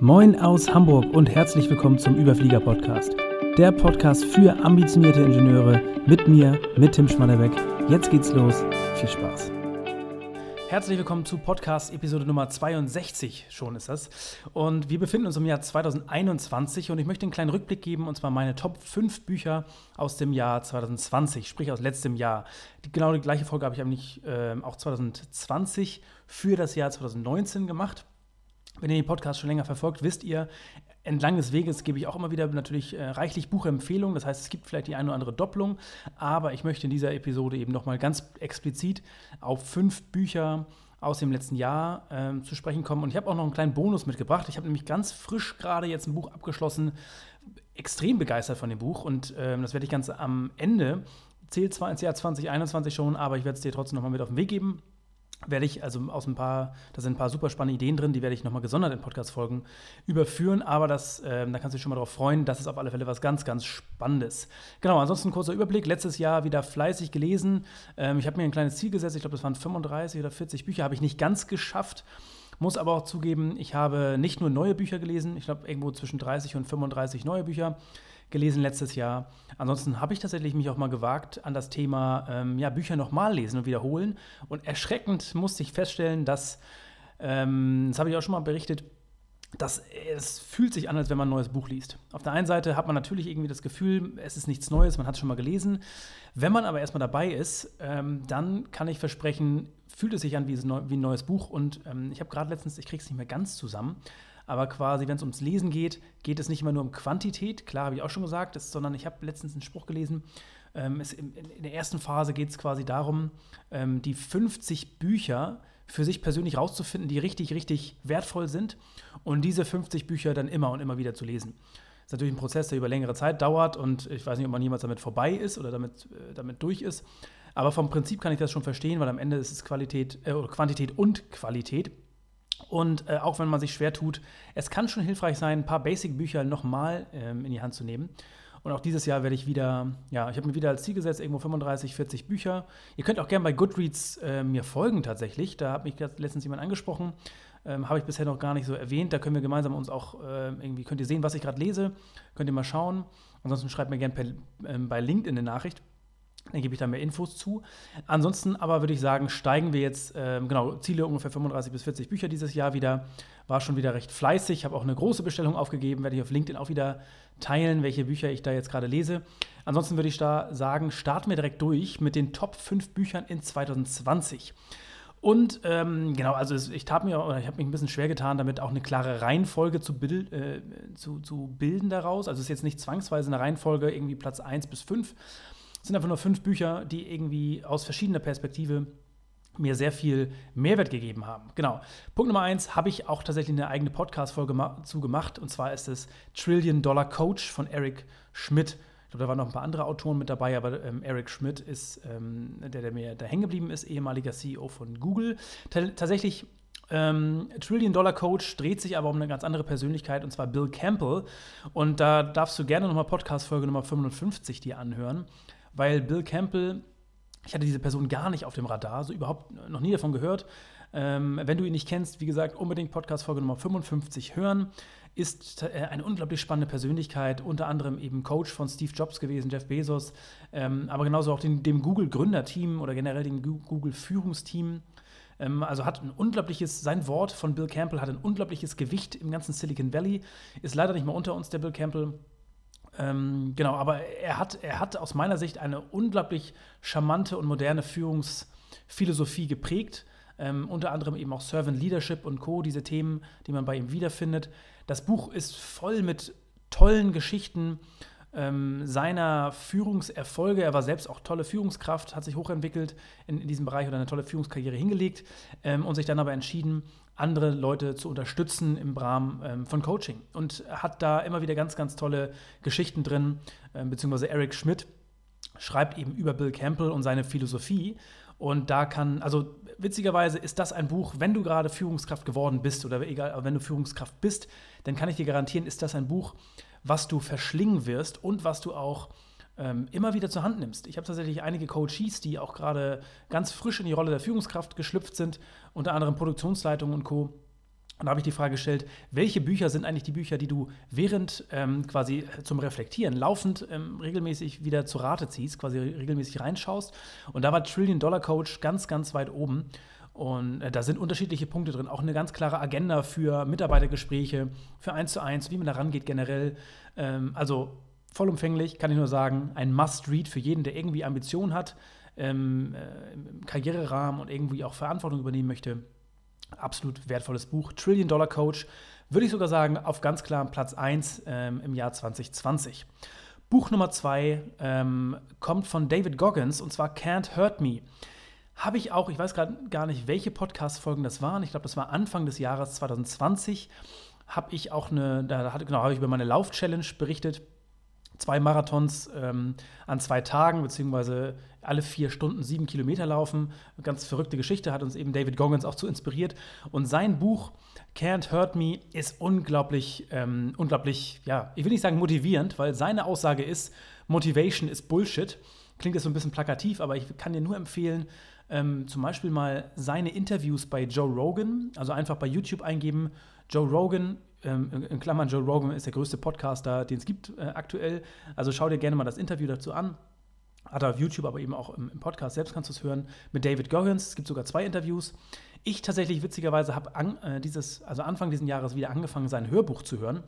Moin aus Hamburg und herzlich willkommen zum Überflieger Podcast. Der Podcast für ambitionierte Ingenieure mit mir, mit Tim Schmannebeck. Jetzt geht's los. Viel Spaß. Herzlich willkommen zu Podcast Episode Nummer 62, schon ist das. Und wir befinden uns im Jahr 2021 und ich möchte einen kleinen Rückblick geben und zwar meine Top 5 Bücher aus dem Jahr 2020, sprich aus letztem Jahr. Die, genau die gleiche Folge habe ich eigentlich äh, auch 2020 für das Jahr 2019 gemacht. Wenn ihr den Podcast schon länger verfolgt, wisst ihr, entlang des Weges gebe ich auch immer wieder natürlich äh, reichlich Buchempfehlungen. Das heißt, es gibt vielleicht die eine oder andere Doppelung, aber ich möchte in dieser Episode eben nochmal ganz explizit auf fünf Bücher aus dem letzten Jahr äh, zu sprechen kommen. Und ich habe auch noch einen kleinen Bonus mitgebracht. Ich habe nämlich ganz frisch gerade jetzt ein Buch abgeschlossen, extrem begeistert von dem Buch und äh, das werde ich ganz am Ende. Zählt zwar ins Jahr 2021 schon, aber ich werde es dir trotzdem nochmal mit auf den Weg geben werde ich, also aus ein paar, da sind ein paar super spannende Ideen drin, die werde ich nochmal gesondert in Podcast-Folgen überführen, aber das, äh, da kannst du dich schon mal darauf freuen, das ist auf alle Fälle was ganz, ganz Spannendes. Genau, ansonsten kurzer Überblick, letztes Jahr wieder fleißig gelesen, ähm, ich habe mir ein kleines Ziel gesetzt, ich glaube, das waren 35 oder 40 Bücher, habe ich nicht ganz geschafft, muss aber auch zugeben, ich habe nicht nur neue Bücher gelesen, ich glaube, irgendwo zwischen 30 und 35 neue Bücher, gelesen letztes Jahr. Ansonsten habe ich tatsächlich mich auch mal gewagt an das Thema ähm, ja, Bücher nochmal lesen und wiederholen. Und erschreckend musste ich feststellen, dass, ähm, das habe ich auch schon mal berichtet, dass es fühlt sich an, als wenn man ein neues Buch liest. Auf der einen Seite hat man natürlich irgendwie das Gefühl, es ist nichts Neues, man hat es schon mal gelesen. Wenn man aber erstmal dabei ist, ähm, dann kann ich versprechen, fühlt es sich an wie, wie ein neues Buch. Und ähm, ich habe gerade letztens, ich kriege es nicht mehr ganz zusammen, aber quasi, wenn es ums Lesen geht, geht es nicht immer nur um Quantität, klar, habe ich auch schon gesagt, das, sondern ich habe letztens einen Spruch gelesen. Ähm, es, in, in, der ersten Phase geht es quasi darum, ähm, die 50 Bücher für sich persönlich rauszufinden, die richtig, richtig wertvoll sind und diese 50 Bücher dann immer und immer wieder zu lesen. Das ist natürlich ein Prozess, der über längere Zeit dauert und ich weiß nicht, ob man jemals damit vorbei ist oder damit, äh, damit durch ist. Aber vom Prinzip kann ich das schon verstehen, weil am Ende ist es Qualität, äh, Quantität und Qualität. Und äh, auch wenn man sich schwer tut, es kann schon hilfreich sein, ein paar Basic-Bücher nochmal ähm, in die Hand zu nehmen. Und auch dieses Jahr werde ich wieder, ja, ich habe mir wieder als Ziel gesetzt, irgendwo 35, 40 Bücher. Ihr könnt auch gerne bei Goodreads äh, mir folgen tatsächlich. Da hat mich letztens jemand angesprochen. Ähm, habe ich bisher noch gar nicht so erwähnt. Da können wir gemeinsam uns auch äh, irgendwie, könnt ihr sehen, was ich gerade lese. Könnt ihr mal schauen. Ansonsten schreibt mir gerne ähm, bei LinkedIn eine Nachricht. Dann gebe ich da mehr Infos zu. Ansonsten aber würde ich sagen, steigen wir jetzt, äh, genau, Ziele ungefähr 35 bis 40 Bücher dieses Jahr wieder. War schon wieder recht fleißig, habe auch eine große Bestellung aufgegeben, werde ich auf LinkedIn auch wieder teilen, welche Bücher ich da jetzt gerade lese. Ansonsten würde ich da sagen, starten wir direkt durch mit den Top 5 Büchern in 2020. Und ähm, genau, also ich habe mir, ich habe mich ein bisschen schwer getan, damit auch eine klare Reihenfolge zu, bild, äh, zu, zu bilden daraus. Also es ist jetzt nicht zwangsweise eine Reihenfolge, irgendwie Platz 1 bis 5, es sind einfach nur fünf Bücher, die irgendwie aus verschiedener Perspektive mir sehr viel Mehrwert gegeben haben. Genau. Punkt Nummer eins habe ich auch tatsächlich eine eigene Podcast-Folge zu gemacht. Und zwar ist es Trillion Dollar Coach von Eric Schmidt. Ich glaube, da waren noch ein paar andere Autoren mit dabei, aber ähm, Eric Schmidt ist ähm, der, der mir da hängen geblieben ist, ehemaliger CEO von Google. T tatsächlich ähm, Trillion Dollar Coach dreht sich aber um eine ganz andere Persönlichkeit und zwar Bill Campbell. Und da darfst du gerne nochmal Podcast-Folge Nummer 55 dir anhören weil Bill Campbell, ich hatte diese Person gar nicht auf dem Radar, so überhaupt noch nie davon gehört. Ähm, wenn du ihn nicht kennst, wie gesagt, unbedingt Podcast-Folge Nummer 55 hören. Ist äh, eine unglaublich spannende Persönlichkeit, unter anderem eben Coach von Steve Jobs gewesen, Jeff Bezos, ähm, aber genauso auch den, dem Google-Gründerteam oder generell dem Google-Führungsteam. Ähm, also hat ein unglaubliches, sein Wort von Bill Campbell hat ein unglaubliches Gewicht im ganzen Silicon Valley. Ist leider nicht mehr unter uns, der Bill Campbell. Ähm, genau, aber er hat, er hat aus meiner Sicht eine unglaublich charmante und moderne Führungsphilosophie geprägt. Ähm, unter anderem eben auch Servant Leadership und Co., diese Themen, die man bei ihm wiederfindet. Das Buch ist voll mit tollen Geschichten ähm, seiner Führungserfolge. Er war selbst auch tolle Führungskraft, hat sich hochentwickelt in, in diesem Bereich oder eine tolle Führungskarriere hingelegt ähm, und sich dann aber entschieden, andere Leute zu unterstützen im Rahmen ähm, von Coaching. Und hat da immer wieder ganz, ganz tolle Geschichten drin, ähm, beziehungsweise Eric Schmidt schreibt eben über Bill Campbell und seine Philosophie. Und da kann, also witzigerweise ist das ein Buch, wenn du gerade Führungskraft geworden bist oder egal, wenn du Führungskraft bist, dann kann ich dir garantieren, ist das ein Buch, was du verschlingen wirst und was du auch ähm, immer wieder zur Hand nimmst. Ich habe tatsächlich einige Coaches, die auch gerade ganz frisch in die Rolle der Führungskraft geschlüpft sind, unter anderem Produktionsleitungen und Co. Und da habe ich die Frage gestellt, welche Bücher sind eigentlich die Bücher, die du während ähm, quasi zum Reflektieren laufend ähm, regelmäßig wieder zu Rate ziehst, quasi regelmäßig reinschaust. Und da war Trillion Dollar Coach ganz, ganz weit oben. Und äh, da sind unterschiedliche Punkte drin, auch eine ganz klare Agenda für Mitarbeitergespräche, für eins zu eins, wie man da rangeht generell. Ähm, also vollumfänglich kann ich nur sagen, ein Must-Read für jeden, der irgendwie Ambitionen hat, ähm, äh, im Karriererahmen und irgendwie auch Verantwortung übernehmen möchte absolut wertvolles Buch. Trillion Dollar Coach, würde ich sogar sagen, auf ganz klaren Platz 1 ähm, im Jahr 2020. Buch Nummer 2 ähm, kommt von David Goggins und zwar Can't Hurt Me. Habe ich auch, ich weiß gerade gar nicht, welche Podcast-Folgen das waren. Ich glaube, das war Anfang des Jahres 2020. Habe ich auch eine, da hatte, genau, habe ich über meine Lauf-Challenge berichtet zwei Marathons ähm, an zwei Tagen, beziehungsweise alle vier Stunden sieben Kilometer laufen. Ganz verrückte Geschichte, hat uns eben David Goggins auch zu inspiriert. Und sein Buch Can't Hurt Me ist unglaublich, ähm, unglaublich, ja, ich will nicht sagen motivierend, weil seine Aussage ist, Motivation ist Bullshit. Klingt jetzt so ein bisschen plakativ, aber ich kann dir nur empfehlen, ähm, zum Beispiel mal seine Interviews bei Joe Rogan, also einfach bei YouTube eingeben, Joe Rogan ähm, in Klammern, Joe Rogan ist der größte Podcaster, den es gibt äh, aktuell. Also schau dir gerne mal das Interview dazu an. Hat er auf YouTube, aber eben auch im, im Podcast selbst kannst du es hören. Mit David Goggins. Es gibt sogar zwei Interviews. Ich tatsächlich witzigerweise habe äh, dieses, also Anfang dieses Jahres wieder angefangen, sein Hörbuch zu hören.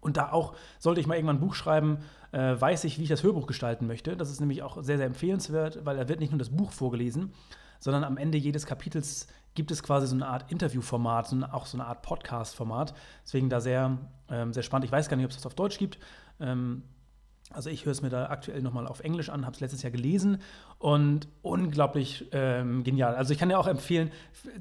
Und da auch, sollte ich mal irgendwann ein Buch schreiben, äh, weiß ich, wie ich das Hörbuch gestalten möchte. Das ist nämlich auch sehr, sehr empfehlenswert, weil er wird nicht nur das Buch vorgelesen, sondern am Ende jedes Kapitels gibt es quasi so eine Art Interviewformat, so auch so eine Art Podcast-Format. Deswegen da sehr, ähm, sehr spannend. Ich weiß gar nicht, ob es das auf Deutsch gibt. Ähm, also ich höre es mir da aktuell nochmal auf Englisch an, habe es letztes Jahr gelesen und unglaublich ähm, genial. Also ich kann dir auch empfehlen,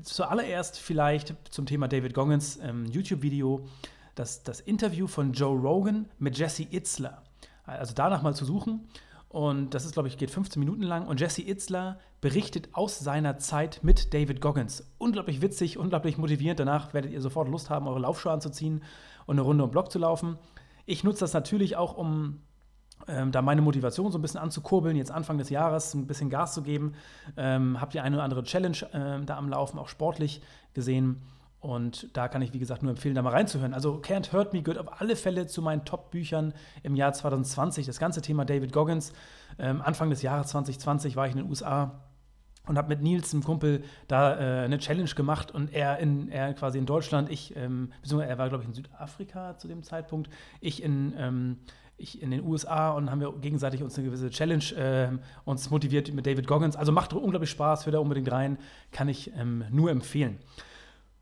zuallererst vielleicht zum Thema David Goggins ähm, YouTube-Video, das, das Interview von Joe Rogan mit Jesse Itzler. Also danach mal zu suchen. Und das ist, glaube ich, geht 15 Minuten lang. Und Jesse Itzler berichtet aus seiner Zeit mit David Goggins. Unglaublich witzig, unglaublich motivierend. Danach werdet ihr sofort Lust haben, eure Laufschuhe anzuziehen und eine Runde um Block zu laufen. Ich nutze das natürlich auch, um ähm, da meine Motivation so ein bisschen anzukurbeln, jetzt Anfang des Jahres ein bisschen Gas zu geben. Ähm, habt ihr eine oder andere Challenge äh, da am Laufen, auch sportlich gesehen. Und da kann ich, wie gesagt, nur empfehlen, da mal reinzuhören. Also Can't Hurt Me gehört auf alle Fälle zu meinen Top-Büchern im Jahr 2020. Das ganze Thema David Goggins. Ähm, Anfang des Jahres 2020 war ich in den USA und habe mit Nils, einem Kumpel, da äh, eine Challenge gemacht und er, in, er quasi in Deutschland, ich, ähm, beziehungsweise er war, glaube ich, in Südafrika zu dem Zeitpunkt, ich in, ähm, ich in den USA und haben wir gegenseitig uns eine gewisse Challenge äh, uns motiviert mit David Goggins. Also macht unglaublich Spaß, hört da unbedingt rein, kann ich ähm, nur empfehlen.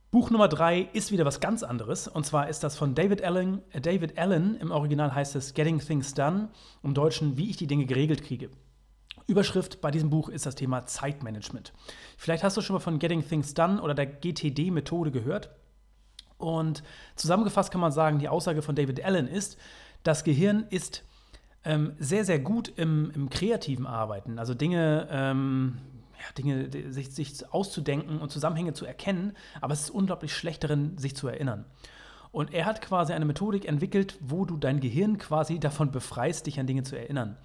Buch Nummer drei ist wieder was ganz anderes. Und zwar ist das von David Allen. Äh, David Allen, im Original heißt es Getting Things Done, im Deutschen, wie ich die Dinge geregelt kriege. Überschrift bei diesem Buch ist das Thema Zeitmanagement. Vielleicht hast du schon mal von Getting Things Done oder der GTD-Methode gehört. Und zusammengefasst kann man sagen, die Aussage von David Allen ist, das Gehirn ist ähm, sehr, sehr gut im, im kreativen Arbeiten. Also Dinge, ähm, ja, Dinge sich, sich auszudenken und Zusammenhänge zu erkennen, aber es ist unglaublich schlecht darin, sich zu erinnern. Und er hat quasi eine Methodik entwickelt, wo du dein Gehirn quasi davon befreist, dich an Dinge zu erinnern.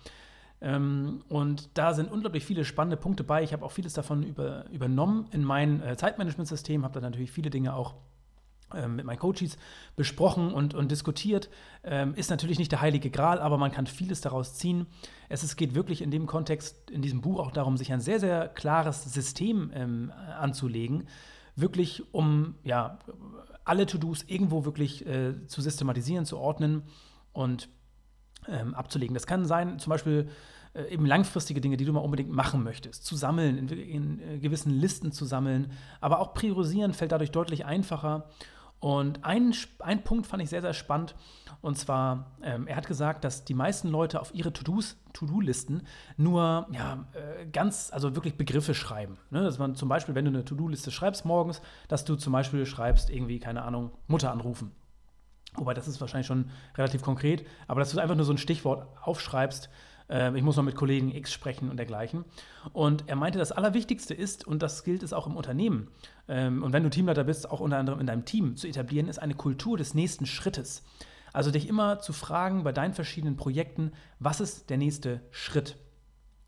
Ähm, und da sind unglaublich viele spannende Punkte bei. Ich habe auch vieles davon über, übernommen in mein äh, Zeitmanagementsystem, habe da natürlich viele Dinge auch mit meinen Coaches besprochen und, und diskutiert. Ähm, ist natürlich nicht der heilige Gral, aber man kann vieles daraus ziehen. Es, es geht wirklich in dem Kontext, in diesem Buch auch darum, sich ein sehr, sehr klares System ähm, anzulegen. Wirklich, um ja, alle To-Dos irgendwo wirklich äh, zu systematisieren, zu ordnen und ähm, abzulegen. Das kann sein, zum Beispiel äh, eben langfristige Dinge, die du mal unbedingt machen möchtest, zu sammeln, in, in, in gewissen Listen zu sammeln. Aber auch priorisieren fällt dadurch deutlich einfacher. Und ein, ein Punkt fand ich sehr, sehr spannend. Und zwar, ähm, er hat gesagt, dass die meisten Leute auf ihre To-Do-Listen nur ja, äh, ganz, also wirklich Begriffe schreiben. Ne? Dass man zum Beispiel, wenn du eine To-Do-Liste schreibst morgens, dass du zum Beispiel schreibst, irgendwie, keine Ahnung, Mutter anrufen. Wobei das ist wahrscheinlich schon relativ konkret, aber dass du einfach nur so ein Stichwort aufschreibst, äh, ich muss noch mit Kollegen X sprechen und dergleichen. Und er meinte, das Allerwichtigste ist, und das gilt es auch im Unternehmen, ähm, und wenn du Teamleiter bist, auch unter anderem in deinem Team zu etablieren, ist eine Kultur des nächsten Schrittes. Also dich immer zu fragen bei deinen verschiedenen Projekten, was ist der nächste Schritt?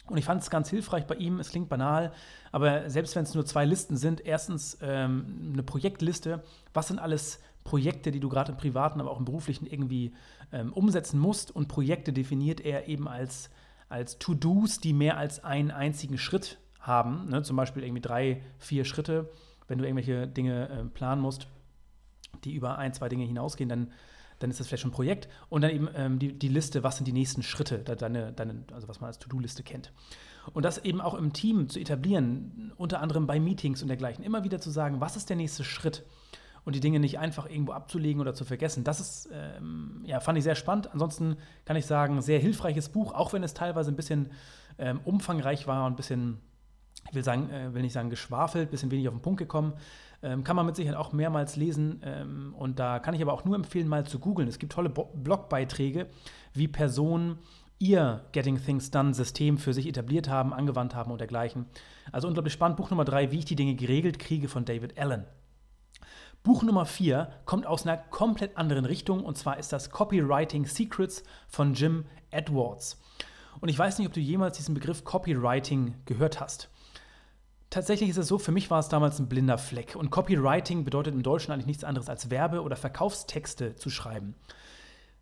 Und ich fand es ganz hilfreich bei ihm, es klingt banal, aber selbst wenn es nur zwei Listen sind, erstens ähm, eine Projektliste, was sind alles Projekte, die du gerade im privaten, aber auch im beruflichen irgendwie ähm, umsetzen musst. Und Projekte definiert er eben als, als To-Dos, die mehr als einen einzigen Schritt haben. Ne? Zum Beispiel irgendwie drei, vier Schritte. Wenn du irgendwelche Dinge äh, planen musst, die über ein, zwei Dinge hinausgehen, dann, dann ist das vielleicht schon ein Projekt. Und dann eben ähm, die, die Liste, was sind die nächsten Schritte, deine, deine, also was man als To-Do-Liste kennt. Und das eben auch im Team zu etablieren, unter anderem bei Meetings und dergleichen, immer wieder zu sagen, was ist der nächste Schritt? Und die Dinge nicht einfach irgendwo abzulegen oder zu vergessen. Das ist, ähm, ja, fand ich sehr spannend. Ansonsten kann ich sagen, sehr hilfreiches Buch, auch wenn es teilweise ein bisschen ähm, umfangreich war und ein bisschen, ich will sagen, äh, will nicht sagen geschwafelt, ein bisschen wenig auf den Punkt gekommen. Ähm, kann man mit Sicherheit auch mehrmals lesen. Ähm, und da kann ich aber auch nur empfehlen, mal zu googeln. Es gibt tolle Bo Blogbeiträge, wie Personen ihr Getting Things Done System für sich etabliert haben, angewandt haben und dergleichen. Also unglaublich spannend. Buch Nummer drei, wie ich die Dinge geregelt kriege von David Allen. Buch Nummer 4 kommt aus einer komplett anderen Richtung und zwar ist das Copywriting Secrets von Jim Edwards. Und ich weiß nicht, ob du jemals diesen Begriff Copywriting gehört hast. Tatsächlich ist es so, für mich war es damals ein blinder Fleck. Und Copywriting bedeutet im Deutschen eigentlich nichts anderes als Werbe- oder Verkaufstexte zu schreiben.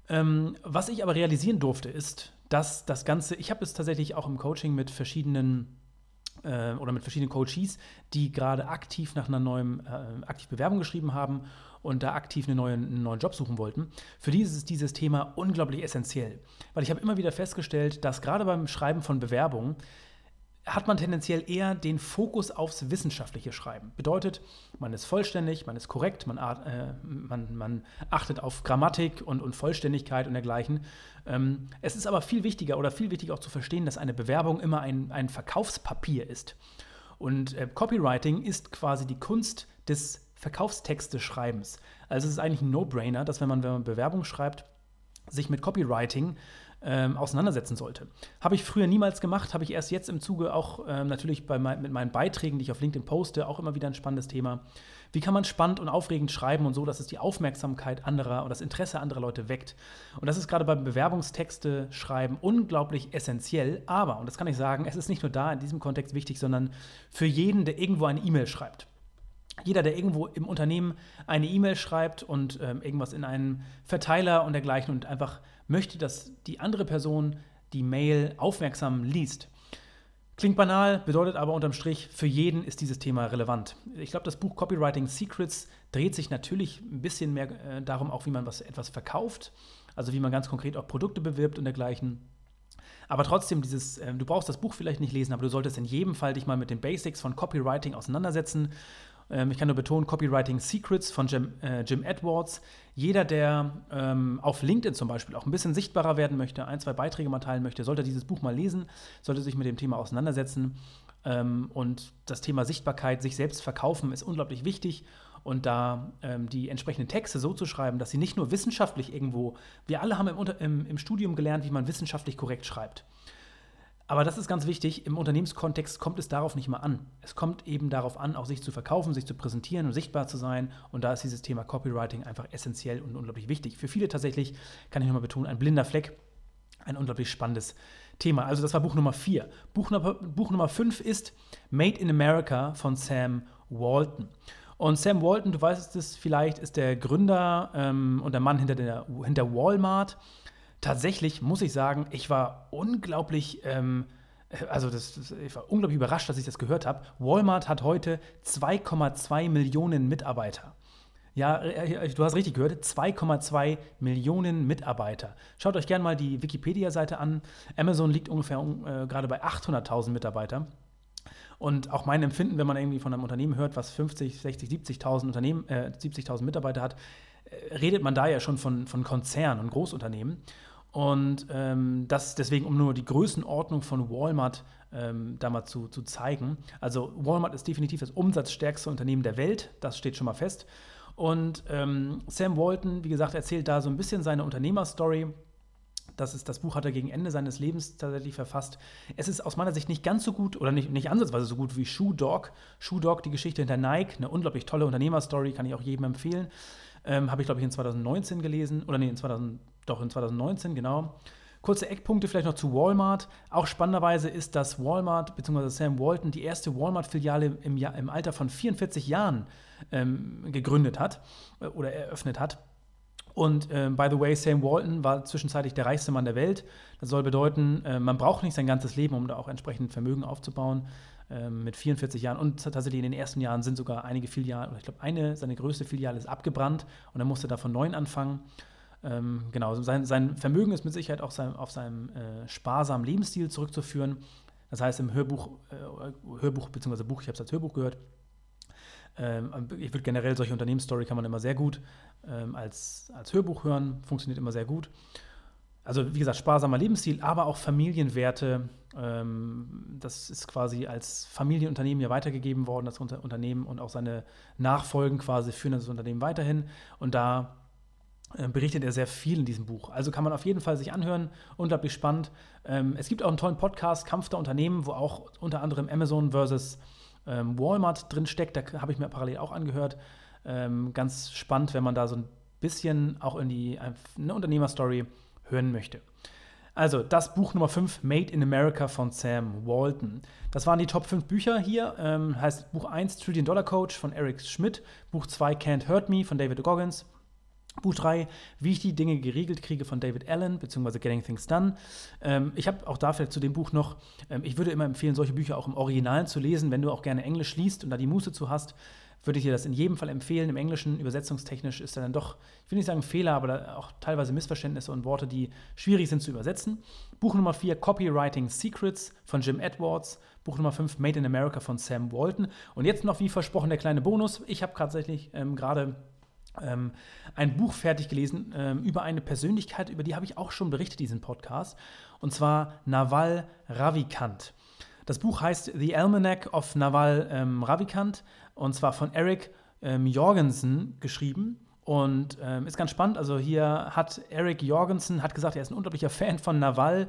Ähm, was ich aber realisieren durfte, ist, dass das Ganze, ich habe es tatsächlich auch im Coaching mit verschiedenen äh, oder mit verschiedenen Coaches, die gerade aktiv nach einer neuen, äh, aktiv Bewerbung geschrieben haben und da aktiv eine neue, einen neuen Job suchen wollten. Für die ist dieses Thema unglaublich essentiell. Weil ich habe immer wieder festgestellt, dass gerade beim Schreiben von Bewerbungen hat man tendenziell eher den Fokus aufs wissenschaftliche Schreiben. Bedeutet, man ist vollständig, man ist korrekt, man, äh, man, man achtet auf Grammatik und, und Vollständigkeit und dergleichen. Ähm, es ist aber viel wichtiger oder viel wichtiger auch zu verstehen, dass eine Bewerbung immer ein, ein Verkaufspapier ist. Und äh, Copywriting ist quasi die Kunst des Verkaufstexte-Schreibens. Also es ist eigentlich ein No-Brainer, dass wenn man, wenn man Bewerbung schreibt, sich mit Copywriting ähm, auseinandersetzen sollte. Habe ich früher niemals gemacht, habe ich erst jetzt im Zuge auch ähm, natürlich bei mein, mit meinen Beiträgen, die ich auf LinkedIn poste, auch immer wieder ein spannendes Thema. Wie kann man spannend und aufregend schreiben und so, dass es die Aufmerksamkeit anderer und das Interesse anderer Leute weckt? Und das ist gerade beim Bewerbungstexte schreiben unglaublich essentiell. Aber, und das kann ich sagen, es ist nicht nur da in diesem Kontext wichtig, sondern für jeden, der irgendwo eine E-Mail schreibt jeder, der irgendwo im Unternehmen eine E-Mail schreibt und ähm, irgendwas in einen Verteiler und dergleichen und einfach möchte, dass die andere Person die Mail aufmerksam liest. Klingt banal, bedeutet aber unterm Strich, für jeden ist dieses Thema relevant. Ich glaube, das Buch Copywriting Secrets dreht sich natürlich ein bisschen mehr äh, darum, auch wie man was, etwas verkauft, also wie man ganz konkret auch Produkte bewirbt und dergleichen. Aber trotzdem, dieses, äh, du brauchst das Buch vielleicht nicht lesen, aber du solltest in jedem Fall dich mal mit den Basics von Copywriting auseinandersetzen ähm, ich kann nur betonen, Copywriting Secrets von Jim, äh, Jim Edwards. Jeder, der ähm, auf LinkedIn zum Beispiel auch ein bisschen sichtbarer werden möchte, ein, zwei Beiträge mal teilen möchte, sollte dieses Buch mal lesen, sollte sich mit dem Thema auseinandersetzen. Ähm, und das Thema Sichtbarkeit, sich selbst verkaufen, ist unglaublich wichtig. Und da ähm, die entsprechenden Texte so zu schreiben, dass sie nicht nur wissenschaftlich irgendwo, wir alle haben im, im, im Studium gelernt, wie man wissenschaftlich korrekt schreibt. Aber das ist ganz wichtig, im Unternehmenskontext kommt es darauf nicht mal an. Es kommt eben darauf an, auch sich zu verkaufen, sich zu präsentieren und sichtbar zu sein. Und da ist dieses Thema Copywriting einfach essentiell und unglaublich wichtig. Für viele tatsächlich, kann ich nochmal betonen, ein blinder Fleck. Ein unglaublich spannendes Thema. Also das war Buch Nummer 4. Buch, Buch Nummer 5 ist Made in America von Sam Walton. Und Sam Walton, du weißt es vielleicht, ist der Gründer ähm, und der Mann hinter, der, hinter Walmart tatsächlich muss ich sagen, ich war unglaublich, ähm, also das, das, ich war unglaublich überrascht, dass ich das gehört habe. Walmart hat heute 2,2 Millionen Mitarbeiter. Ja, äh, äh, du hast richtig gehört, 2,2 Millionen Mitarbeiter. Schaut euch gerne mal die Wikipedia-Seite an. Amazon liegt ungefähr äh, gerade bei 800.000 Mitarbeitern. Und auch mein Empfinden, wenn man irgendwie von einem Unternehmen hört, was 50, 60, 70.000 Unternehmen, äh, 70.000 Mitarbeiter hat, äh, redet man da ja schon von, von Konzernen und Großunternehmen. Und ähm, das deswegen, um nur die Größenordnung von Walmart ähm, da mal zu, zu zeigen. Also Walmart ist definitiv das umsatzstärkste Unternehmen der Welt, das steht schon mal fest. Und ähm, Sam Walton, wie gesagt, erzählt da so ein bisschen seine Unternehmerstory. Das, ist, das Buch hat er gegen Ende seines Lebens tatsächlich verfasst. Es ist aus meiner Sicht nicht ganz so gut oder nicht, nicht ansatzweise so gut wie Shoe Dog. Shoe Dog, die Geschichte hinter Nike, eine unglaublich tolle Unternehmerstory, kann ich auch jedem empfehlen. Ähm, Habe ich, glaube ich, in 2019 gelesen. Oder nee, in 2000, doch in 2019, genau. Kurze Eckpunkte vielleicht noch zu Walmart. Auch spannenderweise ist, dass Walmart bzw. Sam Walton die erste Walmart-Filiale im, im, Alter von 44 Jahren ähm, gegründet hat äh, oder eröffnet hat. Und äh, by the way, Sam Walton war zwischenzeitlich der reichste Mann der Welt. Das soll bedeuten, äh, man braucht nicht sein ganzes Leben, um da auch entsprechend Vermögen aufzubauen. Äh, mit 44 Jahren. Und tatsächlich in den ersten Jahren sind sogar einige Filialen, oder ich glaube, eine, seine größte Filiale ist abgebrannt und er musste da von neuem anfangen. Ähm, genau, sein, sein, Vermögen ist mit Sicherheit auch sein, auf seinem äh, sparsamen Lebensstil zurückzuführen. Das heißt, im Hörbuch, äh, Hörbuch bzw. Buch, ich habe es als Hörbuch gehört, ähm, ich würde generell solche Unternehmensstory kann man immer sehr gut ähm, als, als Hörbuch hören, funktioniert immer sehr gut. Also wie gesagt, sparsamer Lebensstil, aber auch Familienwerte. Ähm, das ist quasi als Familienunternehmen ja weitergegeben worden, das Unternehmen und auch seine Nachfolgen quasi führen das Unternehmen weiterhin. Und da berichtet er sehr viel in diesem Buch. Also kann man auf jeden Fall sich anhören, unglaublich spannend. es gibt auch einen tollen Podcast, Kampf der Unternehmen, wo auch unter anderem Amazon versus ähm, Walmart drin steckt. Da habe ich mir parallel auch angehört. Ähm, ganz spannend, wenn man da so ein bisschen auch in die eine Unternehmerstory hören möchte. Also, das Buch Nummer 5, Made in America von Sam Walton. Das waren die Top 5 Bücher hier. Ähm, heißt Buch 1 Trillion Dollar Coach von Eric Schmidt, Buch 2 Can't Hurt Me von David Goggins, Buch 3, Wie ich die Dinge geregelt kriege von David Allen, beziehungsweise Getting Things Done. Ähm, ich habe auch dafür zu dem Buch noch, ähm, ich würde immer empfehlen, solche Bücher auch im Original zu lesen, wenn du auch gerne Englisch liest und da die Muße zu hast, würde ich dir das in jedem Fall empfehlen. Im Englischen übersetzungstechnisch ist da dann doch, ich will nicht sagen Fehler, aber auch teilweise Missverständnisse und Worte, die schwierig sind zu übersetzen. Buch Nummer 4, Copywriting Secrets von Jim Edwards. Buch Nummer 5, Made in America von Sam Walton. Und jetzt noch, wie versprochen, der kleine Bonus. Ich habe tatsächlich ähm, gerade ähm, ein Buch fertig gelesen ähm, über eine Persönlichkeit, über die habe ich auch schon berichtet, diesen Podcast. Und zwar Naval Ravikant. Das Buch heißt The Almanac of Naval ähm, Ravikant und zwar von Eric ähm, Jorgensen geschrieben. Und ähm, ist ganz spannend. Also hier hat Eric Jorgensen hat gesagt, er ist ein unglaublicher Fan von Naval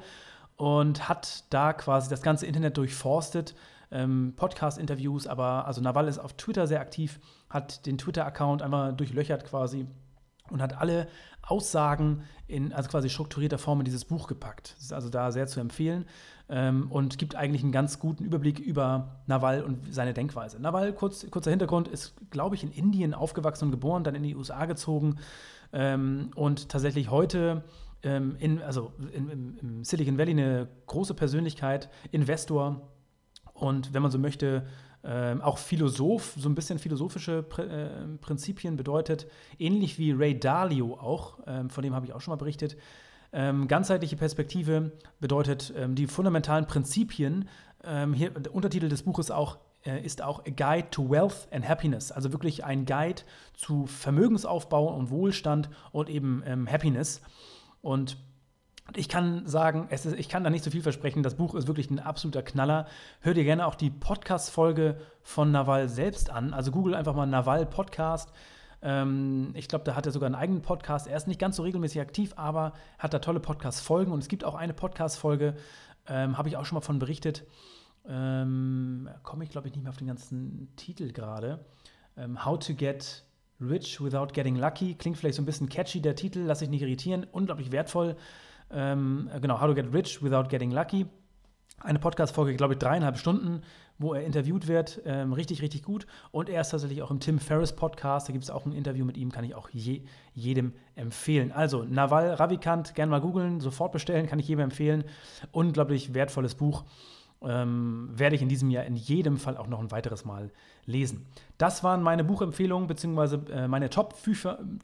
und hat da quasi das ganze Internet durchforstet, ähm, Podcast-Interviews, aber also Naval ist auf Twitter sehr aktiv, hat den Twitter-Account einmal durchlöchert quasi und hat alle Aussagen in also quasi strukturierter Form in dieses Buch gepackt. Das ist also da sehr zu empfehlen ähm, und gibt eigentlich einen ganz guten Überblick über Nawal und seine Denkweise. Nawal, kurz, kurzer Hintergrund, ist, glaube ich, in Indien aufgewachsen und geboren, dann in die USA gezogen ähm, und tatsächlich heute ähm, in, also in, im Silicon Valley eine große Persönlichkeit, Investor und wenn man so möchte, ähm, auch Philosoph, so ein bisschen philosophische Pr äh, Prinzipien bedeutet, ähnlich wie Ray Dalio auch, ähm, von dem habe ich auch schon mal berichtet. Ähm, ganzheitliche Perspektive bedeutet ähm, die fundamentalen Prinzipien. Ähm, hier, der Untertitel des Buches auch, äh, ist auch A Guide to Wealth and Happiness, also wirklich ein Guide zu Vermögensaufbau und Wohlstand und eben ähm, Happiness. Und ich kann sagen, ist, ich kann da nicht so viel versprechen. Das Buch ist wirklich ein absoluter Knaller. Hör dir gerne auch die Podcast-Folge von Naval selbst an. Also google einfach mal Naval Podcast. Ähm, ich glaube, da hat er sogar einen eigenen Podcast. Er ist nicht ganz so regelmäßig aktiv, aber hat da tolle Podcast-Folgen. Und es gibt auch eine Podcast-Folge, ähm, habe ich auch schon mal von berichtet. Ähm, Komme ich, glaube ich, nicht mehr auf den ganzen Titel gerade. Ähm, How to Get Rich Without Getting Lucky. Klingt vielleicht so ein bisschen catchy, der Titel. Lass sich nicht irritieren. Unglaublich wertvoll. Ähm, genau, How to Get Rich Without Getting Lucky. Eine Podcast-Folge, glaube ich, dreieinhalb Stunden, wo er interviewt wird. Ähm, richtig, richtig gut. Und er ist tatsächlich auch im Tim Ferriss Podcast. Da gibt es auch ein Interview mit ihm, kann ich auch je, jedem empfehlen. Also, Naval Ravikant, gerne mal googeln, sofort bestellen, kann ich jedem empfehlen. Unglaublich wertvolles Buch. Ähm, werde ich in diesem Jahr in jedem Fall auch noch ein weiteres Mal lesen. Das waren meine Buchempfehlungen, beziehungsweise äh, meine Top,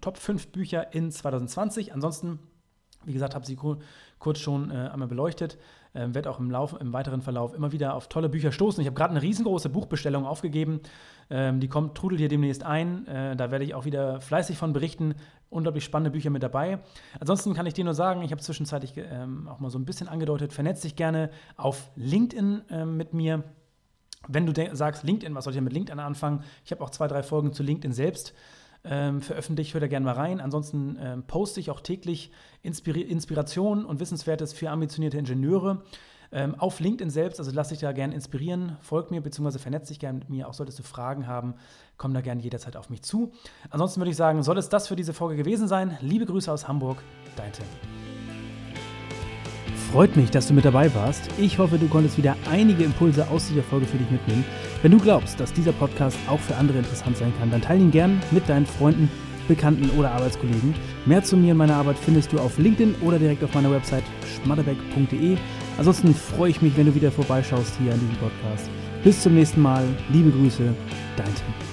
Top 5 Bücher in 2020. Ansonsten wie gesagt, habe sie kurz schon äh, einmal beleuchtet. Äh, werde auch im, Lauf, im weiteren Verlauf immer wieder auf tolle Bücher stoßen. Ich habe gerade eine riesengroße Buchbestellung aufgegeben. Ähm, die kommt, trudelt hier demnächst ein. Äh, da werde ich auch wieder fleißig von berichten. Unglaublich spannende Bücher mit dabei. Ansonsten kann ich dir nur sagen, ich habe zwischenzeitlich ähm, auch mal so ein bisschen angedeutet, vernetz dich gerne auf LinkedIn ähm, mit mir. Wenn du sagst, LinkedIn, was soll ich denn mit LinkedIn anfangen? Ich habe auch zwei, drei Folgen zu LinkedIn selbst ähm, veröffentlicht. Hört da gerne mal rein. Ansonsten ähm, poste ich auch täglich Inspir Inspiration und Wissenswertes für ambitionierte Ingenieure. Ähm, auf LinkedIn selbst, also lass dich da gerne inspirieren, folg mir bzw. vernetz dich gerne mit mir. Auch solltest du Fragen haben, komm da gerne jederzeit auf mich zu. Ansonsten würde ich sagen, soll es das für diese Folge gewesen sein. Liebe Grüße aus Hamburg, dein Tim. Freut mich, dass du mit dabei warst. Ich hoffe, du konntest wieder einige Impulse aus dieser Folge für dich mitnehmen. Wenn du glaubst, dass dieser Podcast auch für andere interessant sein kann, dann teile ihn gern mit deinen Freunden, Bekannten oder Arbeitskollegen. Mehr zu mir und meiner Arbeit findest du auf LinkedIn oder direkt auf meiner Website schmatterbeck.de. Ansonsten freue ich mich, wenn du wieder vorbeischaust hier an diesem Podcast. Bis zum nächsten Mal. Liebe Grüße, dein Tim.